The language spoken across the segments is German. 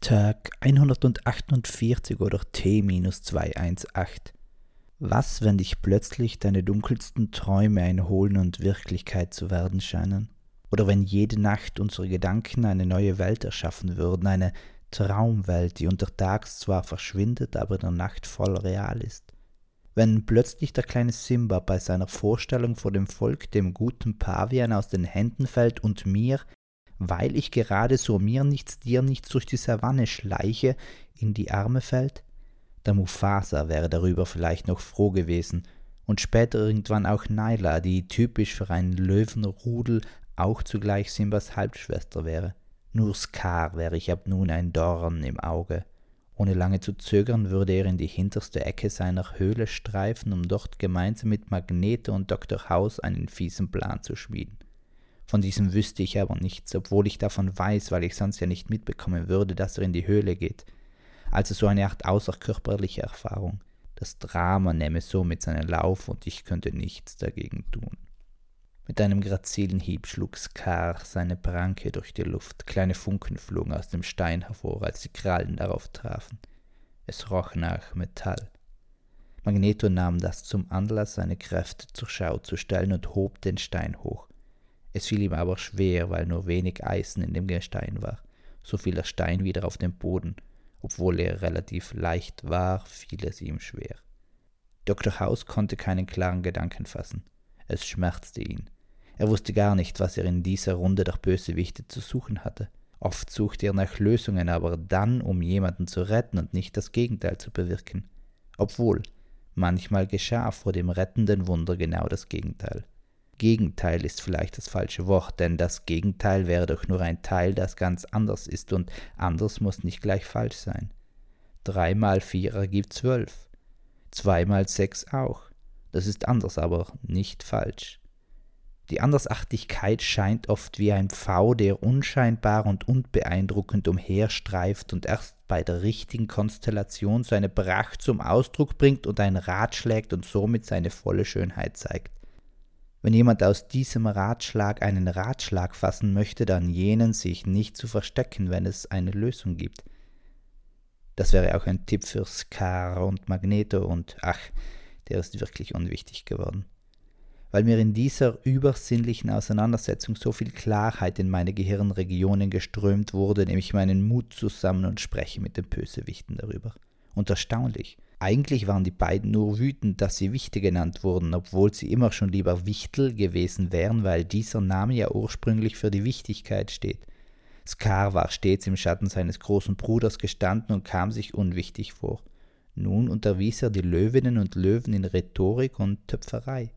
Tag 148 oder T-218. Was, wenn dich plötzlich deine dunkelsten Träume einholen und Wirklichkeit zu werden scheinen? Oder wenn jede Nacht unsere Gedanken eine neue Welt erschaffen würden, eine Traumwelt, die untertags zwar verschwindet, aber in der Nacht voll real ist? Wenn plötzlich der kleine Simba bei seiner Vorstellung vor dem Volk dem guten Pavian aus den Händen fällt und mir, weil ich gerade so mir nichts, dir nichts durch die Savanne schleiche, in die Arme fällt? Der Mufasa wäre darüber vielleicht noch froh gewesen, und später irgendwann auch Naila, die typisch für einen Löwenrudel auch zugleich Simbas Halbschwester wäre. Nur Scar wäre ich ab nun ein Dorn im Auge. Ohne lange zu zögern würde er in die hinterste Ecke seiner Höhle streifen, um dort gemeinsam mit Magneto und Dr. House einen fiesen Plan zu schmieden. Von diesem wüsste ich aber nichts, obwohl ich davon weiß, weil ich sonst ja nicht mitbekommen würde, dass er in die Höhle geht. Also so eine Art außerkörperliche Erfahrung. Das Drama nähme somit seinen Lauf und ich könnte nichts dagegen tun. Mit einem grazilen Hieb schlug Skar seine Pranke durch die Luft. Kleine Funken flogen aus dem Stein hervor, als die Krallen darauf trafen. Es roch nach Metall. Magneto nahm das zum Anlass, seine Kräfte zur Schau zu stellen und hob den Stein hoch. Es fiel ihm aber schwer, weil nur wenig Eisen in dem Gestein war. So fiel der Stein wieder auf den Boden. Obwohl er relativ leicht war, fiel es ihm schwer. Dr. House konnte keinen klaren Gedanken fassen. Es schmerzte ihn. Er wusste gar nicht, was er in dieser Runde der Bösewichte zu suchen hatte. Oft suchte er nach Lösungen, aber dann, um jemanden zu retten und nicht das Gegenteil zu bewirken. Obwohl, manchmal geschah vor dem rettenden Wunder genau das Gegenteil. Gegenteil ist vielleicht das falsche Wort, denn das Gegenteil wäre doch nur ein Teil, das ganz anders ist und anders muss nicht gleich falsch sein. Drei mal vier ergibt zwölf. Zwei mal sechs auch. Das ist anders, aber nicht falsch. Die Andersartigkeit scheint oft wie ein Pfau, der unscheinbar und unbeeindruckend umherstreift und erst bei der richtigen Konstellation seine Pracht zum Ausdruck bringt und ein Rad schlägt und somit seine volle Schönheit zeigt. Wenn jemand aus diesem Ratschlag einen Ratschlag fassen möchte, dann jenen sich nicht zu verstecken, wenn es eine Lösung gibt. Das wäre auch ein Tipp für Scar und Magneto und ach, der ist wirklich unwichtig geworden. Weil mir in dieser übersinnlichen Auseinandersetzung so viel Klarheit in meine Gehirnregionen geströmt wurde, nehme ich meinen Mut zusammen und spreche mit den Bösewichten darüber. Und erstaunlich, eigentlich waren die beiden nur wütend, dass sie Wichte genannt wurden, obwohl sie immer schon lieber Wichtel gewesen wären, weil dieser Name ja ursprünglich für die Wichtigkeit steht. Skar war stets im Schatten seines großen Bruders gestanden und kam sich unwichtig vor. Nun unterwies er die Löwinnen und Löwen in Rhetorik und Töpferei.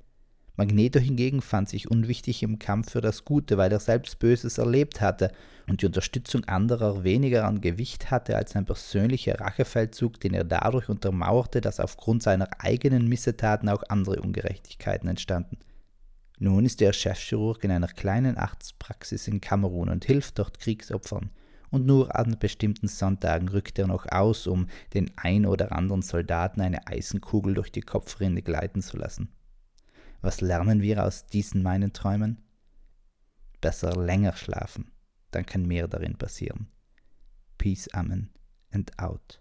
Magneto hingegen fand sich unwichtig im Kampf für das Gute, weil er selbst Böses erlebt hatte und die Unterstützung anderer weniger an Gewicht hatte als ein persönlicher Rachefeldzug, den er dadurch untermauerte, dass aufgrund seiner eigenen Missetaten auch andere Ungerechtigkeiten entstanden. Nun ist er Chefchirurg in einer kleinen Arztpraxis in Kamerun und hilft dort Kriegsopfern. Und nur an bestimmten Sonntagen rückt er noch aus, um den ein oder anderen Soldaten eine Eisenkugel durch die Kopfrinde gleiten zu lassen. Was lernen wir aus diesen meinen Träumen? Besser länger schlafen, dann kann mehr darin passieren. Peace, Amen and out.